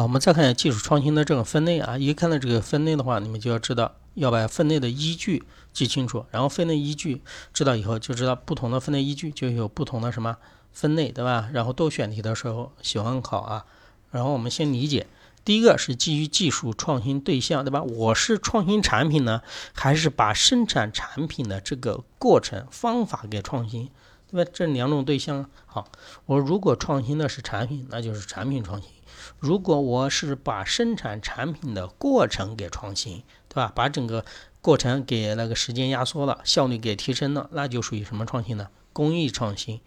好，我们再看一下技术创新的这个分类啊。一看到这个分类的话，你们就要知道要把分类的依据记清楚。然后分类依据知道以后，就知道不同的分类依据就有不同的什么分类，对吧？然后多选题的时候喜欢考啊。然后我们先理解，第一个是基于技术创新对象，对吧？我是创新产品呢，还是把生产产品的这个过程方法给创新，对吧？这两种对象。好，我如果创新的是产品，那就是产品创新。如果我是把生产产品的过程给创新，对吧？把整个过程给那个时间压缩了，效率给提升了，那就属于什么创新呢？工艺创新，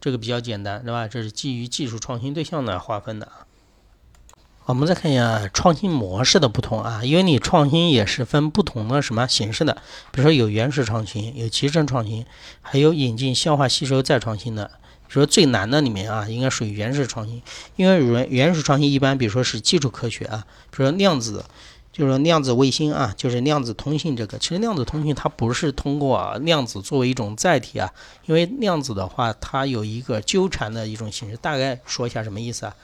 这个比较简单，对吧？这是基于技术创新对象来划分的啊。我们再看一下创新模式的不同啊，因为你创新也是分不同的什么形式的，比如说有原始创新，有集成创新，还有引进、消化、吸收再创新的。比如说最难的里面啊，应该属于原始创新，因为原原始创新一般，比如说是基础科学啊，比如说量子，就是说量子卫星啊，就是量子通信这个。其实量子通信它不是通过量子作为一种载体啊，因为量子的话它有一个纠缠的一种形式。大概说一下什么意思啊？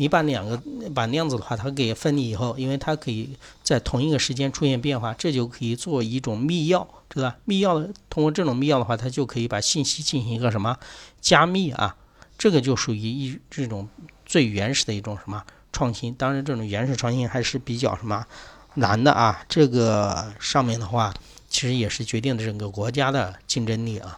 你把两个把量子的话它给分离以后，因为它可以在同一个时间出现变化，这就可以做一种密钥。知道密钥通过这种密钥的话，它就可以把信息进行一个什么加密啊？这个就属于一这种最原始的一种什么创新。当然，这种原始创新还是比较什么难的啊。这个上面的话，其实也是决定了整个国家的竞争力啊。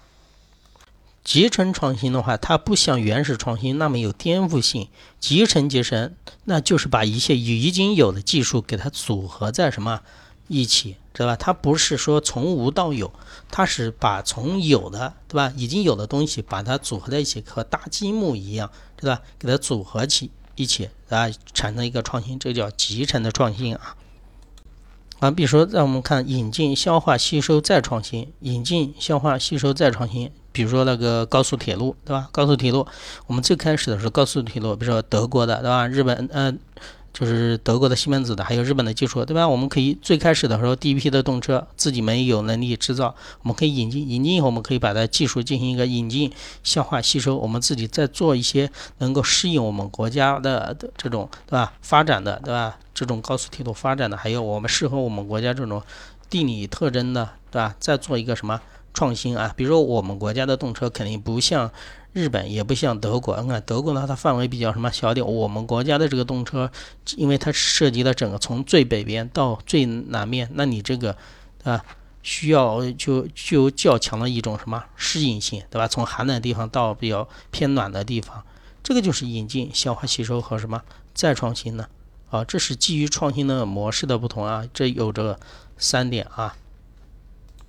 集成创新的话，它不像原始创新那么有颠覆性。集成集成，那就是把一些已经有的技术给它组合在什么？一起，知道吧？它不是说从无到有，它是把从有的，对吧？已经有的东西，把它组合在一起，和搭积木一样，知道吧？给它组合起一起，啊，产生一个创新，这叫集成的创新啊。啊，比如说，让我们看引进、消化、吸收再创新，引进、消化、吸收再创新。比如说那个高速铁路，对吧？高速铁路，我们最开始的时候，高速铁路，比如说德国的，对吧？日本，嗯。就是德国的西门子的，还有日本的技术，对吧？我们可以最开始的时候，第一批的动车自己没有能力制造，我们可以引进，引进以后，我们可以把它技术进行一个引进、消化、吸收，我们自己再做一些能够适应我们国家的的这种，对吧？发展的，对吧？这种高速铁路发展的，还有我们适合我们国家这种地理特征的，对吧？再做一个什么创新啊？比如说我们国家的动车肯定不像。日本也不像德国，你看德国呢，它范围比较什么小点。我们国家的这个动车，因为它涉及到整个从最北边到最南面，那你这个啊需要就具有较强的一种什么适应性，对吧？从寒冷地方到比较偏暖的地方，这个就是引进、消化吸收和什么再创新呢？啊，这是基于创新的模式的不同啊，这有着三点啊。